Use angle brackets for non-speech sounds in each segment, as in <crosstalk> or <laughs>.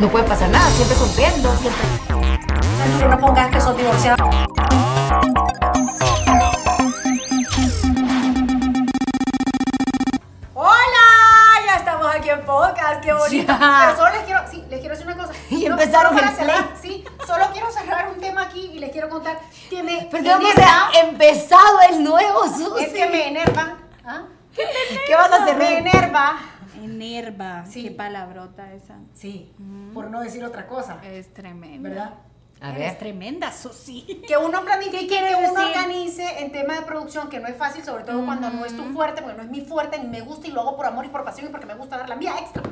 no puede pasar nada, siempre sonriendo, siempre. No pongas que sos divorciado. Hola, ya estamos aquí en podcast, qué bonito. Ya. Pero solo les quiero, sí, les quiero decir una cosa. <laughs> Y No, empezaron solo para cerrar, sí, solo quiero cerrar un tema aquí y les quiero contar que me enerva, sea, empezado el nuevo Susi. es que me enervan. ¿ah? ¿Qué vas a hacer? Me enerva. Enerva. Sí. Qué palabrota esa. Sí, por no decir otra cosa, Es tremenda. ¿verdad? A Eres ver. tremenda, Susi. Que uno planifique, que uno organice en tema de producción, que no es fácil, sobre todo cuando no es tu fuerte, porque no es mi fuerte, ni me gusta y lo hago por amor y por pasión y porque me gusta dar la mía extra.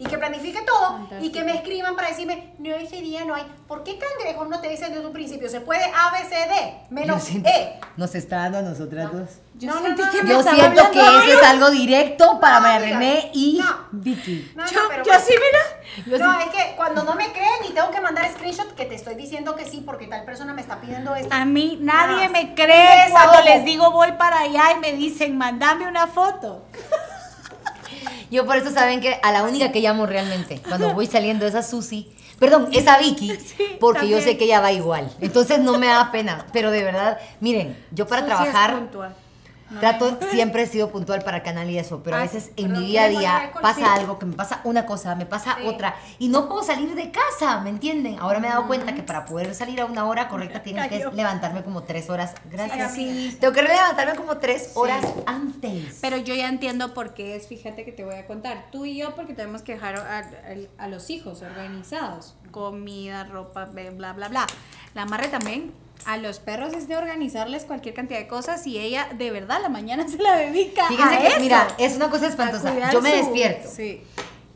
Y que planifique todo y que me escriban para decirme, no, ese día no hay. ¿Por qué cangrejos no te dicen desde un principio? Se puede A, B, C, D, menos siento- E. Nos está dando a nosotras dos. Yo No, no, sentí no, que no, me Yo siento que hablando eso es algo directo para No, María. René y No. Vicky. No, no, Yo, pero yo así, mira. Yo No, sí- es que cuando no me creen y tengo que mandar screenshot que te estoy diciendo que sí porque tal persona me está pidiendo esto. A mí nadie me cree cuando les digo voy para allá y me dicen, mandame una foto. Yo por eso saben que a la única que llamo realmente cuando voy saliendo es a Susi. Perdón, es a Vicky, <laughs> Sí, porque yo sé que ella va igual. Entonces no me da pena. Pero de verdad, miren, yo para Susi trabajar puntual. trato, siempre he sido puntual para canal y eso, pero a Ay, veces en mi día a ¿quieres poner día pasa Sí. algo, que me pasa una cosa, me pasa Sí. otra, y no puedo salir de casa, ¿me entienden? Ahora me he dado cuenta que para poder salir a una hora correcta <laughs> tengo que levantarme como tres horas. Gracias. Sí. Tengo que levantarme como tres horas antes. Pero yo ya entiendo por qué es, fíjate que te voy a contar. Tú y yo, porque tenemos que dejar a, a- a los hijos organizados. Comida, ropa, bla, bla, bla. La madre también. A los perros es de organizarles cualquier cantidad de cosas y ella de verdad la mañana <laughs> se la dedica Fíjense a que, eso. mira, es una cosa espantosa. Yo me su- despierto. Sí.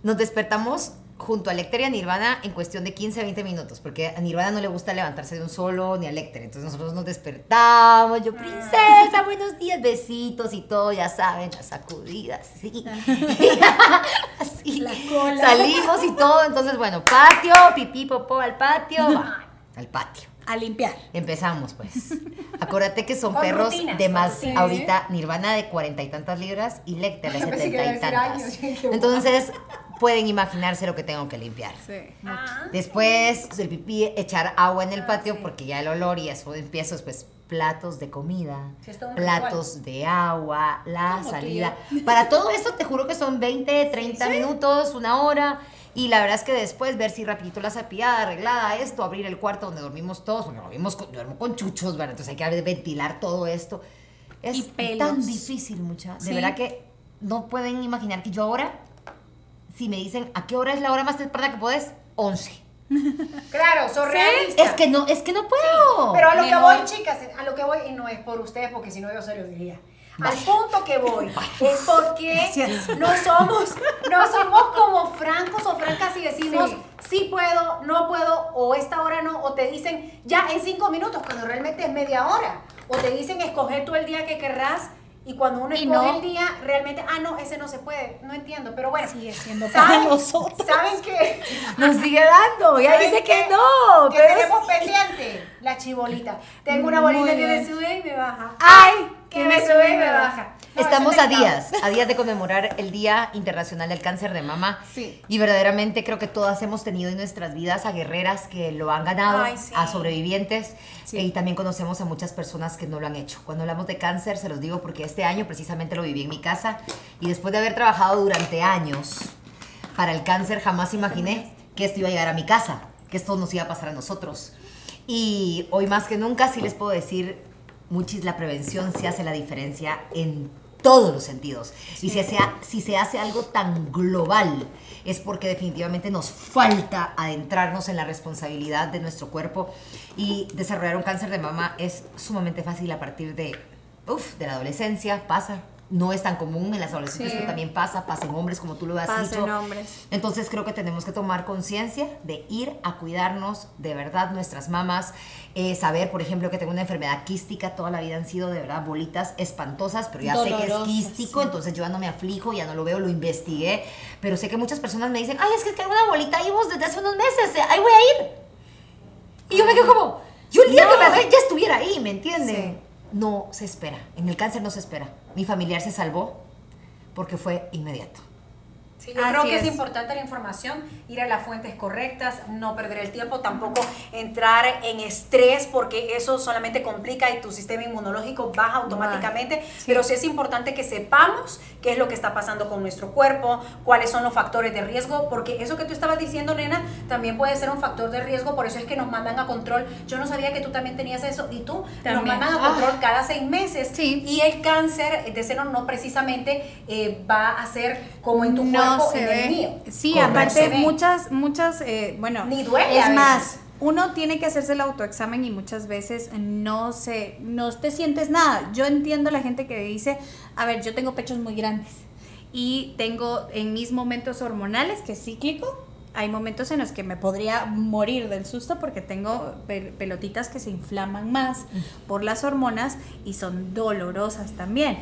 Nos despertamos junto a Lecter y a Nirvana en cuestión de 15 a 20 minutos, porque a Nirvana no le gusta levantarse de un solo ni a Lecter. Entonces nosotros nos despertamos, yo, princesa, buenos días, besitos y todo, ya saben, las sacudidas, sí. <laughs> Así. La cola. Salimos y todo, entonces, bueno, patio, pipí, popó al patio, va, al patio. A limpiar. Empezamos, pues. <laughs> Acuérdate que son perros rutinas, de más. Ahorita Nirvana de cuarenta y tantas libras y Lecter de <laughs> setenta y tantas. <laughs> Entonces, pueden imaginarse lo que tengo que limpiar. Sí. Ah, Después, el pipí, echar agua en el Ah, patio sí. porque ya el olor y eso empiezo después. Platos de comida, Sí, platos de agua, la salida. Para todo esto te juro que son 20, 30 minutos, una hora. Y la verdad es que después ver si rapidito la cepillada, arreglada, esto, abrir el cuarto donde dormimos todos, porque dormimos con, duermo con chuchos, ¿verdad? Entonces hay que ventilar todo esto. Es Y pelos. tan difícil, mucha. De Sí. verdad que no pueden imaginar que yo ahora, si me dicen, ¿a qué hora es la hora más temprana que puedes? 11. <laughs> Claro, soy realista. Es que no, es que no puedo. Pero a lo que Mejor. voy, chicas, a lo que voy, y no es por ustedes, porque si no yo se lo diría. Al punto que voy es porque Gracias. no somos, no somos como francos o francas y decimos Sí. sí. puedo, no puedo, o esta hora no, o te dicen ya en cinco minutos, cuando realmente es media hora. O te dicen escoger tú el día que querrás, y cuando uno Y escoge no. el día, realmente, ah, no, ese no se puede. No entiendo, pero bueno. Sigue siendo para ¿saben, nosotros. ¿Saben qué? Nos sigue dando. Ya ¿Saben dice que no. Que pero tenemos pendiente la chibolita. Tengo una Muy bolita que me sube y me baja. ¡Ay! Que me sube y me baja. No, Estamos a días, a días de conmemorar el Día Internacional del Cáncer de Mama. Sí. Y verdaderamente creo que todas hemos tenido en nuestras vidas a guerreras que lo han ganado, Ay, sí. a sobrevivientes. Sí. Y también conocemos a muchas personas que no lo han hecho. Cuando hablamos de cáncer, se los digo porque este año precisamente lo viví en mi casa. Y después de haber trabajado durante años para el cáncer, jamás imaginé que esto iba a llegar a mi casa, que esto nos iba a pasar a nosotros. Y hoy más que nunca sí les puedo decir, muchis, la prevención se hace la diferencia en todos los sentidos. Y si si se hace algo tan global, es porque definitivamente nos falta adentrarnos en la responsabilidad de nuestro cuerpo y desarrollar un cáncer de mama es sumamente fácil a partir de, uf, de la adolescencia, pasa. No es tan común en las adolescentes, Sí. pero también pasa, pasa en hombres, como tú lo has Pasa dicho. en hombres. Entonces creo que tenemos que tomar conciencia de ir a cuidarnos de verdad nuestras mamas, eh, saber, por ejemplo, que tengo una enfermedad quística, toda la vida han sido de verdad bolitas espantosas, pero ya sé que es quístico, sí. entonces yo ya no me aflijo, ya no lo veo, lo investigué, pero sé que muchas personas me dicen, ay, es que tengo una bolita ahí vos desde hace unos meses, eh, ahí voy a ir. Y yo me quedo como, yo el día que me agarré ya estuviera ahí, ¿me entienden? Sí. No se espera, en el cáncer no se espera. Mi familiar se salvó porque fue inmediato. Sí, yo creo que es. importante la información, ir a las fuentes correctas, no perder el tiempo, tampoco entrar en estrés porque eso solamente complica y tu sistema inmunológico baja automáticamente, pero sí es importante que sepamos qué es lo que está pasando con nuestro cuerpo, cuáles son los factores de riesgo, porque eso que tú estabas diciendo, nena, también puede ser un factor de riesgo, por eso es que nos mandan a control. Yo no sabía que tú también tenías eso y tú nos mandan a control ah. cada seis meses y el cáncer de seno no precisamente eh, va a ser como en tu cuerpo se ve. Sí, aparte muchas, muchas, eh, bueno, Ni duele es más, uno tiene que hacerse el autoexamen y muchas veces no se, no te sientes nada. Yo entiendo la gente que dice, a ver, yo tengo pechos muy grandes y tengo en mis momentos hormonales, que es cíclico, hay momentos en los que me podría morir del susto porque tengo pelotitas que se inflaman más por las hormonas y son dolorosas también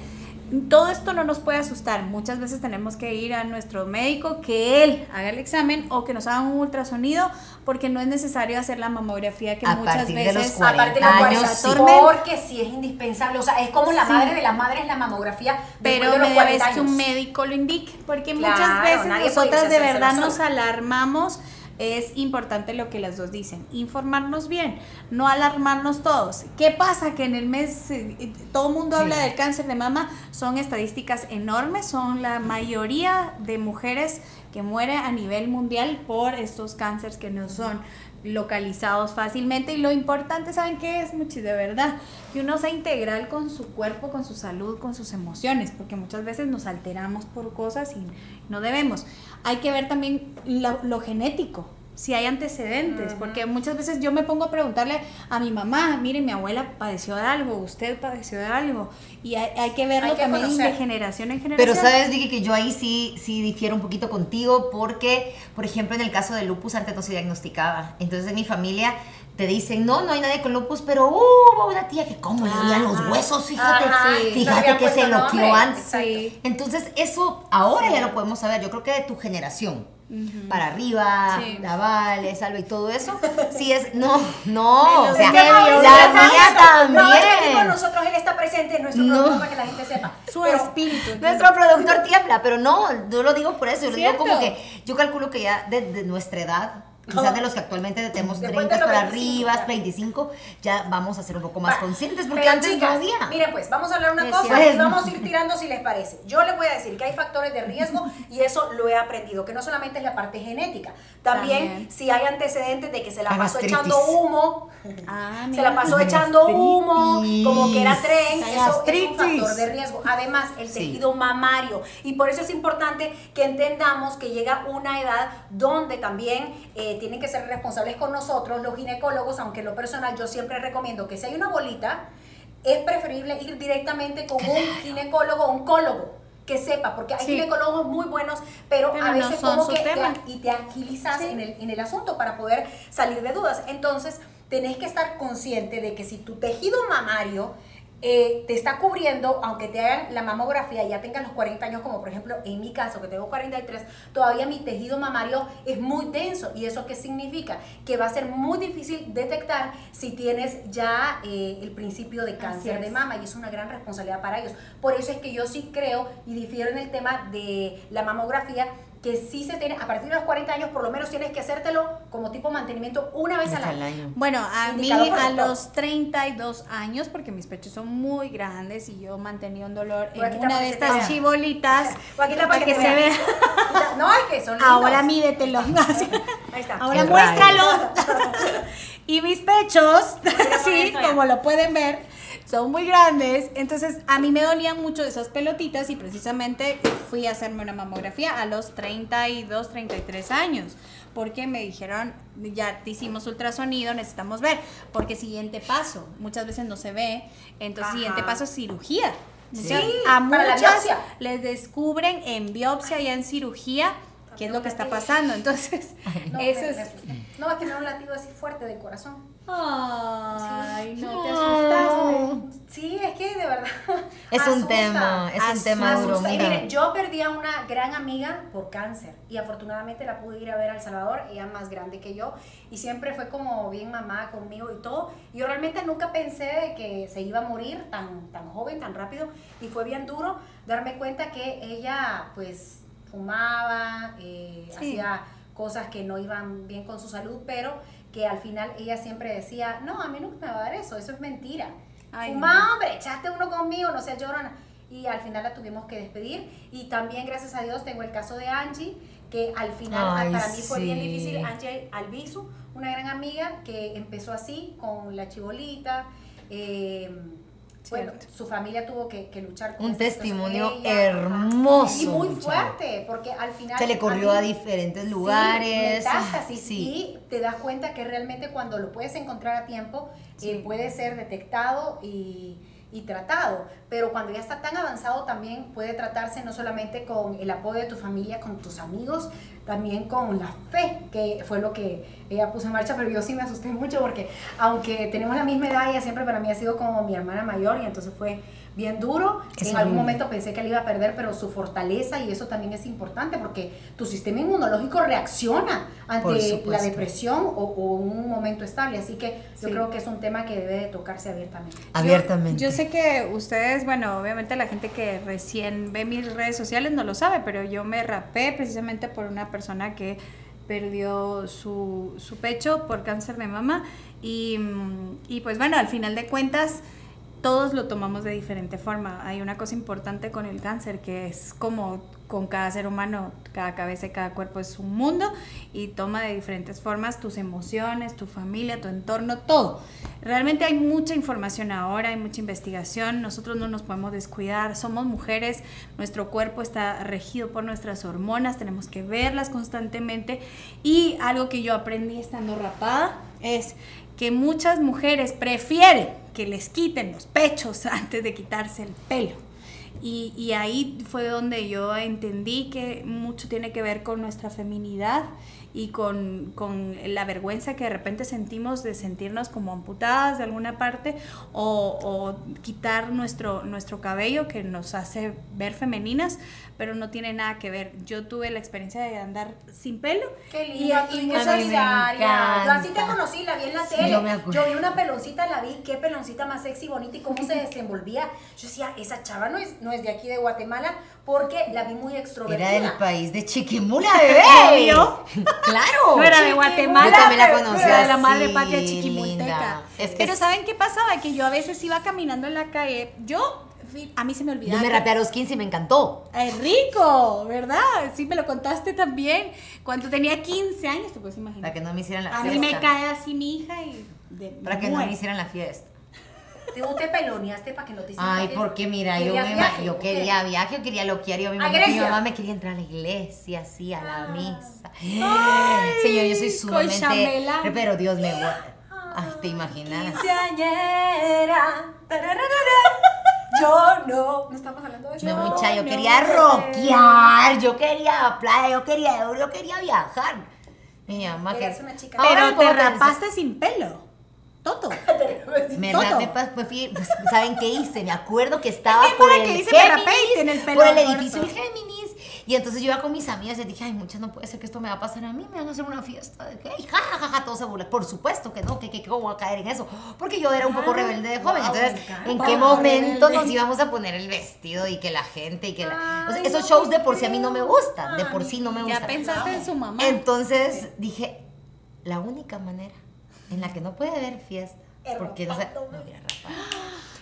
todo esto no nos puede asustar. Muchas veces tenemos que ir a nuestro médico que él haga el examen o que nos haga un ultrasonido porque no es necesario hacer la mamografía que muchas veces a partir de los 40 años, porque sí es indispensable, o sea, es como la madre de las madres la mamografía pero de media vez que un médico lo indique, porque muchas veces nosotras de verdad nos alarmamos es importante lo que las dos dicen, informarnos bien, no alarmarnos todos. ¿Qué pasa? Que en el mes eh, todo el mundo habla del cáncer de mama, son estadísticas enormes, son la mayoría de mujeres que mueren a nivel mundial por estos cánceres que no son localizados fácilmente y lo importante, ¿saben qué es, Muchi? De verdad, que uno sea integral con su cuerpo, con su salud, con sus emociones, porque muchas veces nos alteramos por cosas y no debemos. Hay que ver también lo genético, si hay antecedentes, porque muchas veces yo me pongo a preguntarle a mi mamá, mire, mi abuela padeció de algo, usted padeció de algo, y hay, que verlo también de generación en generación. Pero sabes, Vicky, que yo ahí sí, sí difiero un poquito contigo, porque, por ejemplo, en el caso del lupus antes no se diagnosticaba, entonces en mi familia te dicen, no, no hay nadie con lupus, pero hubo una tía que como le dolían los huesos, fíjate, fíjate que se loqueó antes. Entonces, eso ahora ya lo podemos saber, yo creo que de tu generación para arriba, la Vale, Salva y todo eso. <laughs> Sí es, no, no, o sea, la mía también. No, es con nosotros él está presente, nuestro productor para que la gente sepa. Su espíritu. Nuestro productor tiembla, pero no, no lo digo por eso, yo lo digo como que yo calculo que ya de nuestra edad Quizás de los que actualmente tenemos 30 para arriba, 25, ya vamos a ser un poco más conscientes porque antes no había. Miren, pues vamos a hablar una cosa y vamos a ir tirando si les parece. Yo les voy a decir que hay factores de riesgo y eso lo he aprendido, que no solamente es la parte genética, también, si hay antecedentes de que se la pasó echando humo, ah, se la pasó echando humo, como que era tren, eso es un factor de riesgo. Además, el tejido mamario. Y por eso es importante que entendamos que llega una edad donde también eh, tienen que ser responsables con nosotros, los ginecólogos, aunque lo personal yo siempre recomiendo que si hay una bolita, es preferible ir directamente con un ginecólogo oncólogo que sepa, porque hay ginecólogos muy buenos, pero, a veces como que te, y te agilizas en, el, en el asunto para poder salir de dudas. Entonces, tenés que estar consciente de que si tu tejido mamario eh, te está cubriendo, aunque te hagan la mamografía, ya tengas los 40 años, como por ejemplo en mi caso, que tengo 43, todavía mi tejido mamario es muy denso. ¿Y eso qué significa? Que va a ser muy difícil detectar si tienes ya eh, el principio de cáncer de mama y es una gran responsabilidad para ellos. Por eso es que yo sí creo y difiero en el tema de la mamografía que sí se tiene, a partir de los 40 años por lo menos tienes que hacértelo como tipo mantenimiento una vez al año. Bueno, a mí a los 32 años, porque mis pechos son muy grandes y yo mantenía un dolor en una de estas chibolitas para que, se vea. <laughs> No, es que son. Ahora mídetelo. <laughs> Ahí está. Ahora muéstralo. <laughs> y mis pechos, sí, como lo pueden ver, son muy grandes. Entonces, a mí me dolían mucho esas pelotitas y precisamente fui a hacerme una mamografía a los 32, 33 años. Porque me dijeron, ya te hicimos ultrasonido, necesitamos ver. Porque siguiente paso, muchas veces no se ve. Entonces, siguiente paso es cirugía. Sí, a muchas les descubren en biopsia y en cirugía qué es lo que está pasando. Entonces, <laughs> no, eso es... No, es que no un latido así fuerte de corazón. Ay, no te asustaste. Sí, es que de verdad. <laughs> Es un tema, es un tema duro. Miren, yo perdí a una gran amiga por cáncer y afortunadamente la pude ir a ver a El Salvador, ella más grande que yo y siempre fue como bien mamá conmigo y todo. Yo realmente nunca pensé de que se iba a morir tan, tan joven, tan rápido y fue bien duro darme cuenta que ella pues fumaba, eh, Sí. hacía cosas que no iban bien con su salud, pero que al final ella siempre decía, no, a mí nunca me va a dar eso, eso es mentira. Ay, Fuma, no. hombre, echaste uno conmigo, no seas llorona. Y al final la tuvimos que despedir. Y también, gracias a Dios, tengo el caso de Angie, que al final Ay, para mí fue bien difícil. Angie Albizu, una gran amiga que empezó así, con la chibolita. eh, bueno, su familia tuvo que, que luchar con Un testimonio hermoso, Y muy fuerte, porque al final... Se le corrió mí- a diferentes Sí, lugares. metástasis, <laughs> Sí. Y te das cuenta que realmente cuando lo puedes encontrar a tiempo, eh, puede ser detectado y, y tratado. Pero cuando ya está tan avanzado, también puede tratarse no solamente con el apoyo de tu familia, con tus amigos, también con la fe, que fue lo que ella puso en marcha. Pero yo sí me asusté mucho porque, aunque tenemos la misma edad, ella siempre para mí ha sido como mi hermana mayor y entonces fue bien duro. Es en algún momento pensé que le iba a perder, pero su fortaleza y eso también es importante porque tu sistema inmunológico reacciona ante la depresión o, o un momento estable. Así que yo Sí. creo que es un tema que debe de tocarse abiertamente. Abiertamente. Yo sé que ustedes, bueno, obviamente la gente que recién ve mis redes sociales no lo sabe, pero yo me rapé precisamente por una persona que perdió su, su pecho por cáncer de mama y, mm, y pues bueno, al final de cuentas todos lo tomamos de diferente forma. Hay una cosa importante con el cáncer que es como con cada ser humano, cada cabeza y cada cuerpo es un mundo y toma de diferentes formas tus emociones, tu familia, tu entorno, todo. Realmente hay mucha información ahora, hay mucha investigación, nosotros no nos podemos descuidar, somos mujeres, nuestro cuerpo está regido por nuestras hormonas, tenemos que verlas constantemente y algo que yo aprendí estando rapada es que muchas mujeres prefieren que les quiten los pechos <laughs> antes de quitarse el pelo. Y, y ahí fue donde yo entendí que mucho tiene que ver con nuestra feminidad y con, con la vergüenza que de repente sentimos de sentirnos como amputadas de alguna parte o, o quitar nuestro, nuestro cabello que nos hace ver femeninas, pero no tiene nada que ver. Yo tuve la experiencia de andar sin pelo. Qué Y- linda, y y, muy solidaria. Yo así te conocí, la vi en la Sí, tele. yo me acuerdo. Yo vi una peloncita, la vi, qué peloncita más sexy, bonita y cómo se <laughs> desenvolvía. Yo decía, esa chava no es, no es de aquí de Guatemala porque la vi muy extrovertida. Era del país de Chiquimula, <laughs> bebé. Obvio. Claro. No era de Guatemala, Yo también la pero- conocí pero de la madre patria chiquimulteca. Es que pero es- ¿saben qué pasaba? Que yo a veces iba caminando en la calle, yo, a mí se me Yo olvidaba. me que- rapé a los 15 y me encantó. Es rico, ¿verdad? Sí, me lo contaste también. Cuando tenía 15 años, te puedes Para imaginar. que no me hicieran la A fiesta. mí me cae así mi hija y... De, Para que no me hicieran la fiesta. Tú te peloneaste para que no te hicieran Ay, porque mira, yo, ¿Querías me, viaje yo o qué? quería viaje, yo quería loquear, yo me ¿A imagino que mi mamá me quería entrar a la iglesia, así, a la Ah. misa. Ay, Señor, yo soy con sumamente... Pero Dios me guarda. Ay, te imaginas. Quinceañera, Yo no. ¿No estamos hablando de eso? No, mucha, yo no quería sé. rockear, yo quería playa, yo quería euro, yo quería viajar. Mi mamá que... Eras una chica. Ahora Pero te rapaste sin pelo. Toto. <laughs> Me Todo. rapé, pa- pues, fui- pues, ¿saben qué hice? Me acuerdo que estaba Es por el que Géminis, tiene el pelo por el edificio El Géminis, y entonces yo iba con mis amigas y dije, ay, muchas, no puede ser que esto me va a pasar a mí, me van a hacer una fiesta, de que, ja, ja, ja, ja, todos se burlan. Por supuesto que no, que, que, que cómo voy a caer en eso, porque yo era un poco Ah, rebelde de joven, wow, entonces. ¿en qué momento rebelde. nos íbamos a poner el vestido y que la gente y que la... o sea, Ay, esos no shows de por sí a mí no me gustan, de por sí no me Ya gustan. pensaste en su mamá. Entonces dije, la única manera en la que no puede haber fiesta, Es porque no sé, rapándome. no.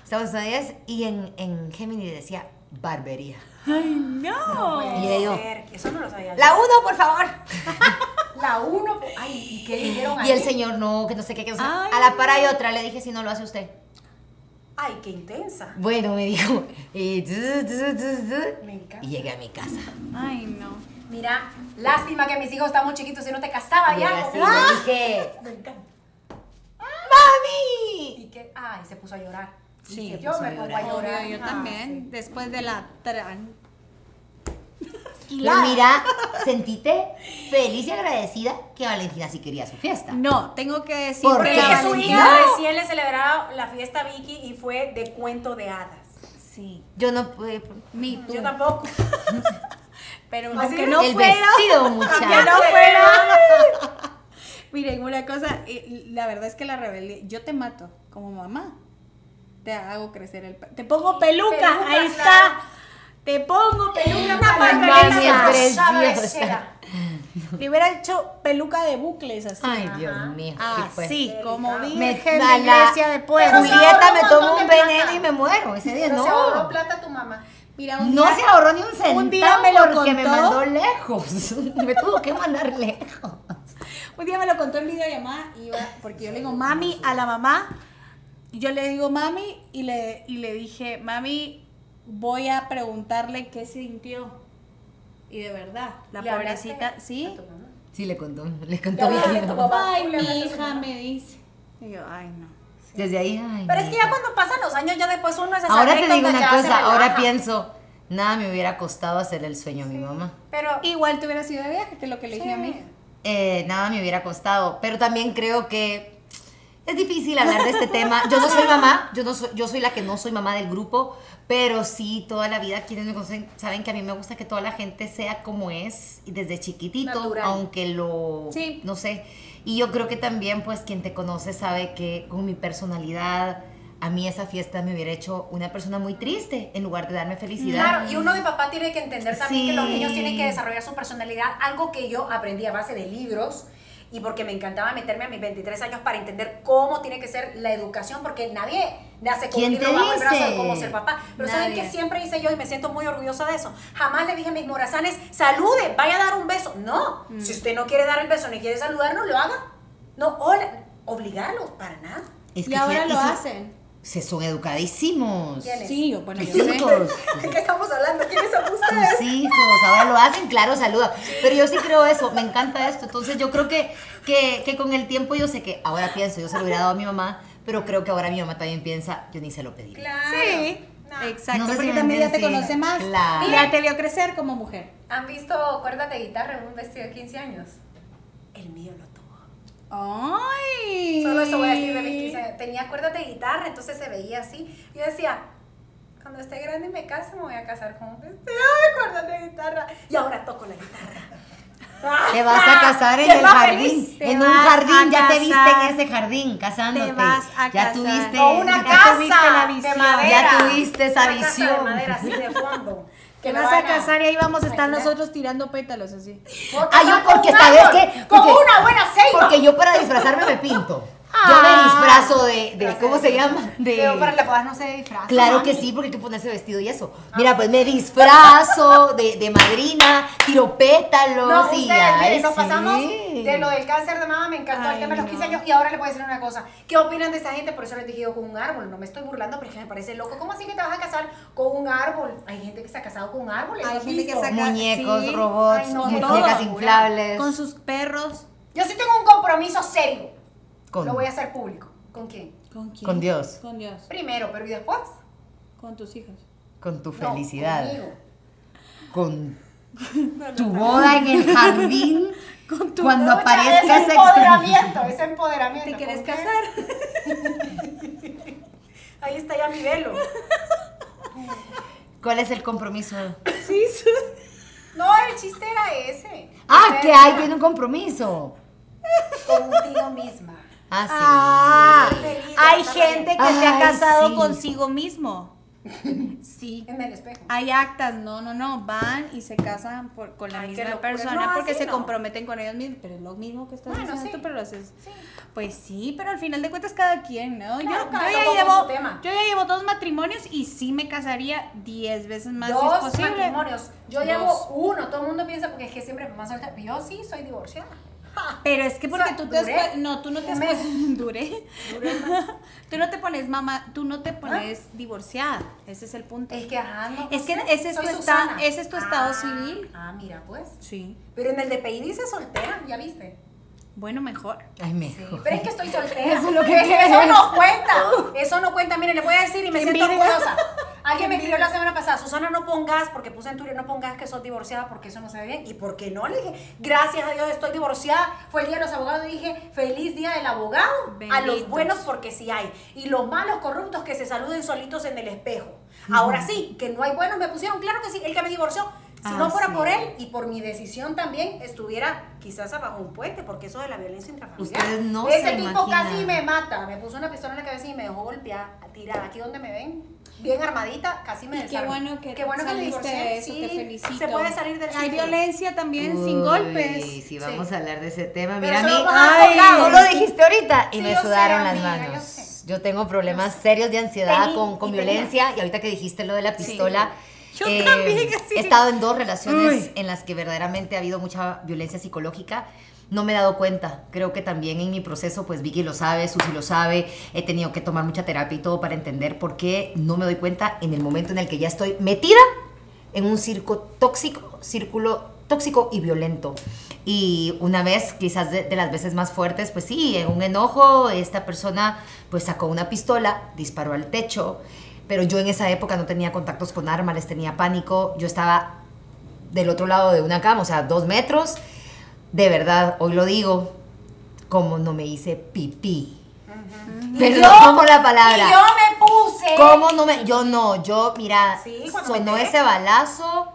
Estados Unidos y en, en Gemini decía barbería. Ay, no. Y yo, Eso no lo sabía. yo. La uno, por favor. <laughs> La uno. Ay, ¿y qué dijeron ahí? Y el señor, no, que no sé qué, que no sé. Ay. A la par hay otra, le dije, si no lo hace usted. Ay, qué intensa. Bueno, me dijo. Y, Me encanta. y llegué a mi casa. Ay, no. Mira, lástima que mis hijos están muy chiquitos y no te casaba Y ya. ahora sí, ¡Ah! dije, <laughs> Me encanta. ¡Mami! Y que, ay, se puso a llorar. Sí, yo me a pongo a llorar. Obvio, yo Ah, también. sí. Después de la tran. Pero mira, sentite feliz y agradecida que Valentina sí quería su fiesta. No, tengo que decir ¿Por que su Valentina? hija No. recién le celebraba la fiesta a Vicky y fue de cuento de hadas. Sí. Yo no pude. Too. Yo tampoco. <laughs> Pero Así aunque no el fuera. vestido, Aunque muchacha. no fuera. <laughs> <laughs> Miren, una cosa, la verdad es que la rebeldía, yo te mato como mamá. Te hago crecer el. Te pongo peluca, Peluca, ahí claro. está. Te pongo peluca Una para. Le hubiera hecho peluca de bucles así. Ay, Dios mío. sí, pues. Así, como Me- virgen a de la- iglesia de pueblo. Julieta me montón un veneno y me muero ese día. Pero se ahorró No, plata tu mamá. Mira, un no día- se ahorró ni un centavo un día me lo porque me mandó lejos. <laughs> me tuvo que mandar lejos. Un día me lo contó en videollamada, iba, porque yo le digo mami a la mamá, y yo le digo mami y le, y le dije, mami, voy a preguntarle qué sintió. Y de verdad, la ¿Le hablaste pobrecita, ¿sí? Sí, le contó, le contó mi. Ay, ¿Tú le mi hija me dice. Y yo, ay, no. Desde ahí, ay. Pero es que ya cuando pasan los años, ya después uno es Ahora te digo una cosa, ahora pienso, nada me hubiera costado hacer el sueño a mi mamá. Pero Igual te hubiera sido de viaje, que es lo que le dije a mí. Eh, nada me hubiera costado, pero también creo que es difícil hablar de este tema. Yo no soy mamá, yo, no soy, yo soy la que no soy mamá del grupo, pero sí, toda la vida quienes me conocen saben que a mí me gusta que toda la gente sea como es desde chiquitito, Natural. aunque lo, Sí. no sé. Y yo creo que también, pues, quien te conoce sabe que con mi personalidad, a mí esa fiesta me hubiera hecho una persona muy triste en lugar de darme felicidad. Claro, y uno de papá tiene que entender también que los Sí. niños tienen que desarrollar su personalidad, algo que yo aprendí a base de libros y porque me encantaba meterme a mis 23 años para entender cómo tiene que ser la educación, porque nadie nace con un ¿Quién libro bajo el brazo de cómo ser papá. Pero ¿saben Nadie. qué siempre hice yo y me siento muy orgullosa de eso? Jamás le dije a mis morazanes, salude, vaya a dar un beso. No, Mm. si usted no quiere dar el beso ni quiere saludar, no lo haga. No, hola, obligarlos, para nada. Es y que ahora sí, lo y sí- hacen. Se son educadísimos. ¿Quiénes? Sí, yo, bueno, yo sé. hijos. <laughs> ¿De qué estamos hablando? ¿Quiénes son ustedes? Tus hijos, ahora lo hacen, claro, saluda. Pero yo sí creo eso, me encanta esto. Entonces yo creo que, que, que con el tiempo yo sé que ahora pienso, yo se lo hubiera dado a mi mamá, pero creo que ahora mi mamá también piensa, yo ni se lo pedí. Claro. Sí, No. exacto, No sé si porque también ya te conoce más. claro. Y ya te vio crecer como mujer. ¿Han visto cuerdas de guitarra en un vestido de 15 años? El mío lo. Ay. Solo eso voy a decir de mis 15 años. Tenía cuerdas de guitarra, entonces se veía así. Yo decía, cuando esté grande y me case, me voy a casar con un vestido de cuerdas de guitarra. Y ahora toco la guitarra. Te vas a casar en <laughs> ¿Quién el jardín, en un jardín, ya te viste en ese jardín, casándote. Te vas a ya tuviste, una Ya casa tuviste la de visión. madera. Ya tuviste esa Una casa visión. de madera así de fondo. <laughs> Te me vas a casar y ahí vamos a estar imaginar. nosotros tirando pétalos así. Ah, yo porque un esta vez árbol, que. Con porque- una buena ceiba. Porque yo para disfrazarme me pinto. Yo Ah. me disfrazo de, de ¿cómo se llama? De, Pero para la boda no se disfraza. Claro mami. que sí, porque hay que ponerse vestido y eso. Mira, pues me disfrazo de, de madrina, tiro pétalos No, y ustedes, miren, nos sí. pasamos de lo del cáncer de mama, me encantó el tema de los 15 no. años y ahora le voy a decir una cosa. ¿Qué opinan de esa gente? Por eso les dije yo con un árbol. No me estoy burlando, pero es que me parece loco. ¿Cómo así que te vas a casar con un árbol? Hay gente que se ha casado con árboles. Hay ¿lo has gente que visto? saca- Muñecos, Sí. robots, Ay, no, qué muñecas inflables. Con sus perros. Yo sí tengo un compromiso serio. Con- Lo voy a hacer público. ¿Con quién? ¿Con quién? Con Dios. Con Dios. Primero, pero ¿y después? Con tus hijos. con tu No, felicidad. conmigo. con <laughs> tu boda en el jardín. <laughs> cuando Escucha, aparezca ese ese empoderamiento, ese empoderamiento. ¿Te quieres ¿Con casar? <laughs> Ahí está ya mi velo. ¿Cuál es el compromiso? Sí, sí. No, el chiste era ese. Ah, que hay, tiene un compromiso. Contigo misma. Ah, sí. Ah, sí, hay gente que se ha casado sí. consigo mismo. <laughs> Sí. En el espejo. Hay actas, no, no, no, van y se casan por, con la Ay, misma persona No, porque se no. comprometen con ellos mismos, pero es lo mismo que estás Bueno, diciendo sí. tú, pero lo haces. Sí. Pues sí, pero al final de cuentas cada quien, ¿no? Claro, yo, cada yo loco ya llevo, yo ya llevo dos matrimonios y sí me casaría diez veces más si Dos es posible. matrimonios. Yo Dos. llevo uno. Todo el mundo piensa porque es que siempre mamá soltera. Yo sí soy divorciada. Pero es que porque O sea, tú te duré no, tú no te has un mes. pu- <laughs> duré. Tú no te pones mamá, tú no te pones divorciada. Ese es el punto. Es que ajá, no, Es no que ese es tu esta- Susana. ese es tu estado Ah, civil. Ah, mira, pues. Sí. Pero en el DPI dice soltera, ¿ya viste? Bueno, mejor. Ay, Sí, mejor. pero es que estoy <laughs> soltera. Eso es lo que eso, quieres. <laughs> eso no cuenta. Eso no cuenta. Miren, le voy a decir y me siento envidia. orgullosa. <laughs> Alguien me escribió la semana pasada, Susana, no pongas, porque puse en Twitter, no pongas que sos divorciada porque eso no se ve bien. ¿Y por qué no? Le dije, gracias a Dios estoy divorciada. Fue el día de los abogados y dije, feliz día del abogado. A los Benditos. buenos porque sí hay. Y los malos corruptos que se saluden solitos en el espejo. Ahora sí, que no hay buenos, me pusieron, claro que sí, el que me divorció. Si no fuera Así por él y por mi decisión también, estuviera quizás abajo un puente, porque eso de la violencia intrafamiliar. Ustedes no Ese se tipo imaginan. casi me mata, me puso una pistola en la cabeza y me dejó golpear, tirada. Aquí donde me ven, bien armadita, casi me Y qué bueno que Qué bueno que me saliste divorcié, de eso, sí, te felicito. Se puede salir del Hay violencia también sin Uy, golpes. Sí, vamos a hablar de ese tema. Pero Mira, a mí. Ay, tú lo dijiste ahorita y Sí, me yo sé, sudaron las amiga, yo manos. sé. Yo tengo problemas serios de ansiedad Tení, con, con y violencia. Y ahorita que dijiste lo de la pistola. Yo eh, también, así. He estado en dos relaciones Uy. en las que verdaderamente ha habido mucha violencia psicológica. No me he dado cuenta. Creo que también en mi proceso, pues Vicky lo sabe, Susi lo sabe. He tenido que tomar mucha terapia y todo para entender por qué no me doy cuenta en el momento en el que ya estoy metida en un circo tóxico, círculo tóxico y violento. Y una vez, quizás de, de las veces más fuertes, pues sí, en un enojo, esta persona pues sacó una pistola, disparó al techo, pero yo en esa época no tenía contactos con armas, les tenía pánico, yo estaba del otro lado de una cama, o sea, dos metros, de verdad, hoy lo digo, como no me hice pipí. Perdón por la palabra. Y yo me puse. ¿Cómo no me.? Yo no, yo, mira, Sí, sonó ese balazo.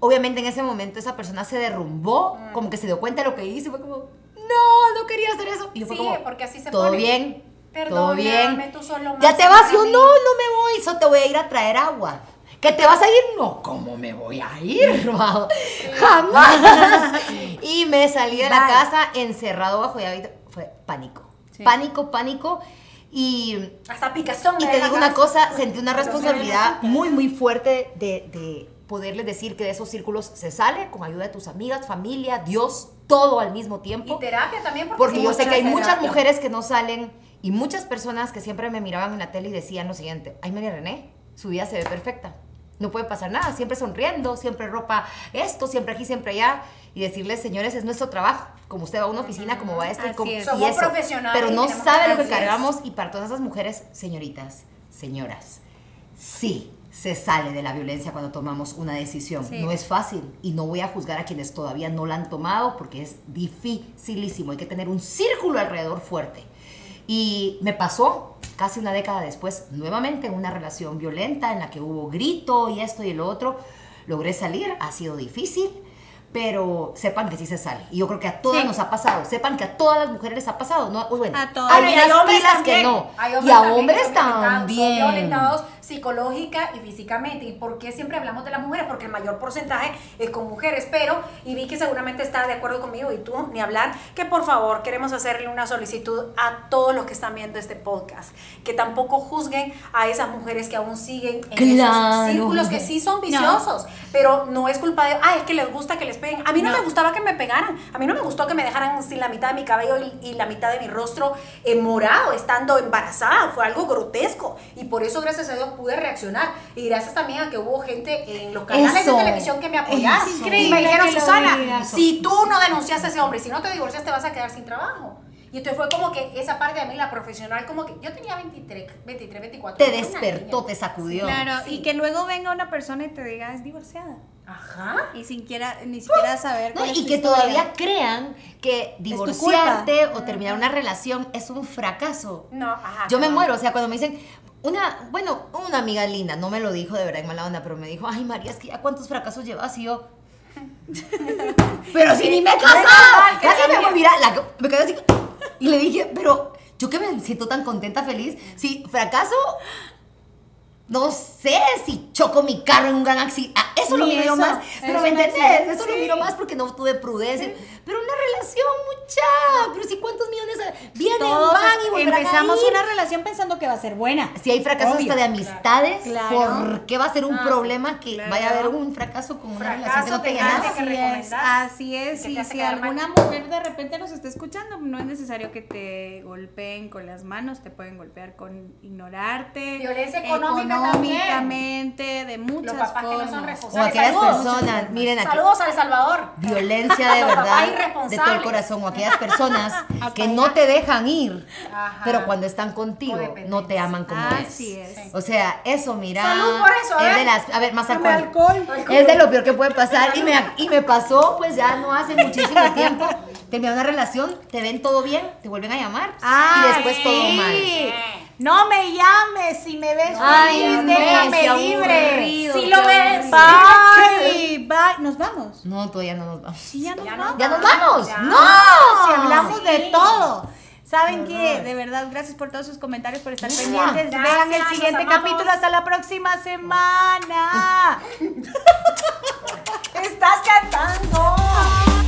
Obviamente en ese momento esa persona se derrumbó, Mm. como que se dio cuenta de lo que hizo y fue como, no, no quería hacer eso. Y yo fue Sí, como, porque así se todo pone. bien, todo Perdóname, bien. tú Ya te vas, yo no, no me voy, solo te voy a ir a traer agua. ¿Que te vas a ir? No, ¿cómo me voy a ir? <laughs> Jamás. y me salí de la Bye. casa encerrado bajo llave. Fue pánico. Sí. Pánico, pánico. Y Hasta picazón. y te digo una cosa, sentí una responsabilidad muy, muy fuerte de, de poderles decir que de esos círculos se sale con ayuda de tus amigas, familia, Dios, todo al mismo Y tiempo. terapia también. Porque sí, yo sé que hay mucha muchas mujeres que no salen y muchas personas que siempre me miraban en la tele y decían lo siguiente, ay María René, su vida se ve perfecta. No puede pasar nada, siempre sonriendo, siempre ropa esto, siempre aquí, siempre allá. Y decirles, señores, es nuestro trabajo. Como usted va a una oficina, como va esto y como es. y Somos eso. profesionales Pero no sabe lo que es. cargamos. Y para todas esas mujeres, señoritas, señoras, sí se sale de la violencia cuando tomamos una decisión. Sí. No es fácil y no voy a juzgar a quienes todavía no la han tomado porque es dificilísimo. Hay que tener un círculo alrededor fuerte. Y me pasó casi una década después, nuevamente en una relación violenta en la que hubo grito y esto y el otro. Logré salir, ha sido difícil, pero sepan que sí se sale. Y yo creo que a todas Sí. nos ha pasado. Sepan que a todas las mujeres les ha pasado. No, bueno, A todas. hay hay hombres pilas también. que no. Hay y a también hombres son también. violentados psicológica y físicamente. ¿Y por qué siempre hablamos de las mujeres? Porque el mayor porcentaje es con mujeres. Pero, y vi que seguramente está de acuerdo conmigo, y tú ni hablar, que por favor queremos hacerle una solicitud a todos los que están viendo este podcast. Que tampoco juzguen a esas mujeres que aún siguen en Claro. esos círculos que sí son viciosos. Pero no es culpa de, ah, es que les gusta que les peguen. A mí no, No. me gustaba que me pegaran. A mí no me gustó que me dejaran sin la mitad de mi cabello y, y la mitad de mi rostro eh, morado estando embarazada. Fue algo grotesco. Y por eso, gracias a Dios, pude reaccionar. Y gracias también a que hubo gente en los canales Eso. de televisión que me apoyaron. Es Y me dijeron, Susana, si tú no denunciaste a ese hombre, si no te divorcias, te vas a quedar sin trabajo. Y entonces fue como que esa parte de mí, la profesional, como que yo tenía 23, 23 24. Te despertó, te sacudió. Claro, Sí. y que luego venga una persona y te diga es divorciada. Ajá. Y sin quiera, ni siquiera saber No, y que historia. todavía crean que divorciarte o terminar una relación es un fracaso. No, ajá. Yo me muero, o sea, cuando me dicen, una, bueno, una amiga linda, no me lo dijo de verdad en mala onda, pero me dijo, ay María, es que ya cuántos fracasos llevas y yo. pero si ni me he casado, casi me voy, mira, la- me quedé así y le dije, pero yo que me siento tan contenta, feliz, si fracaso, no sé si choco mi carro en un gran accidente, ah, eso lo miro eso, más, pero me entendés, eso lo miro más porque no tuve prudencia, pero una relación, mucha, pero si cuántos millones vienen, Todos van y volverán a empezamos ir. una relación pensando que va a ser buena. Si hay fracasos Obvio. hasta de amistades, Claro. ¿por qué va a ser un Ah, sí, problema que claro. vaya a haber un fracaso con una Fracaso relación que no te Así es, así y es. Y si mal. alguna mujer de repente nos está escuchando, no es necesario que te golpeen con las manos, te pueden golpear con ignorarte. Violencia económica económicamente, de muchas Los papás que no formas. O aquellas Saludos. personas, miren aquí, Saludos a El Salvador. violencia de verdad, de todo el corazón, o aquellas <laughs> personas que no te dejan ir, Ajá. pero cuando están contigo no te aman como Así es. es. O sea, eso, mira, Salud por eso, a es de las, a ver, más alcohol. alcohol. Es de lo peor que puede pasar y me, y me pasó pues ya no hace muchísimo <laughs> tiempo. Terminé una relación, te ven todo bien, te vuelven a llamar Ah, y después todo sí. No me llames si me ves Ay, feliz, amé, déjame libre. Si lo ves. Bye, <laughs> bye. ¿Nos vamos? No, todavía no nos vamos. Sí, ya nos vamos. No, ¿Ya nos vamos? ¡No! Si hablamos de todo. ¿Saben qué? De verdad, gracias por todos sus comentarios, por estar pendientes. Vean el siguiente capítulo. Hasta la próxima semana. <laughs> <laughs> Estás cantando.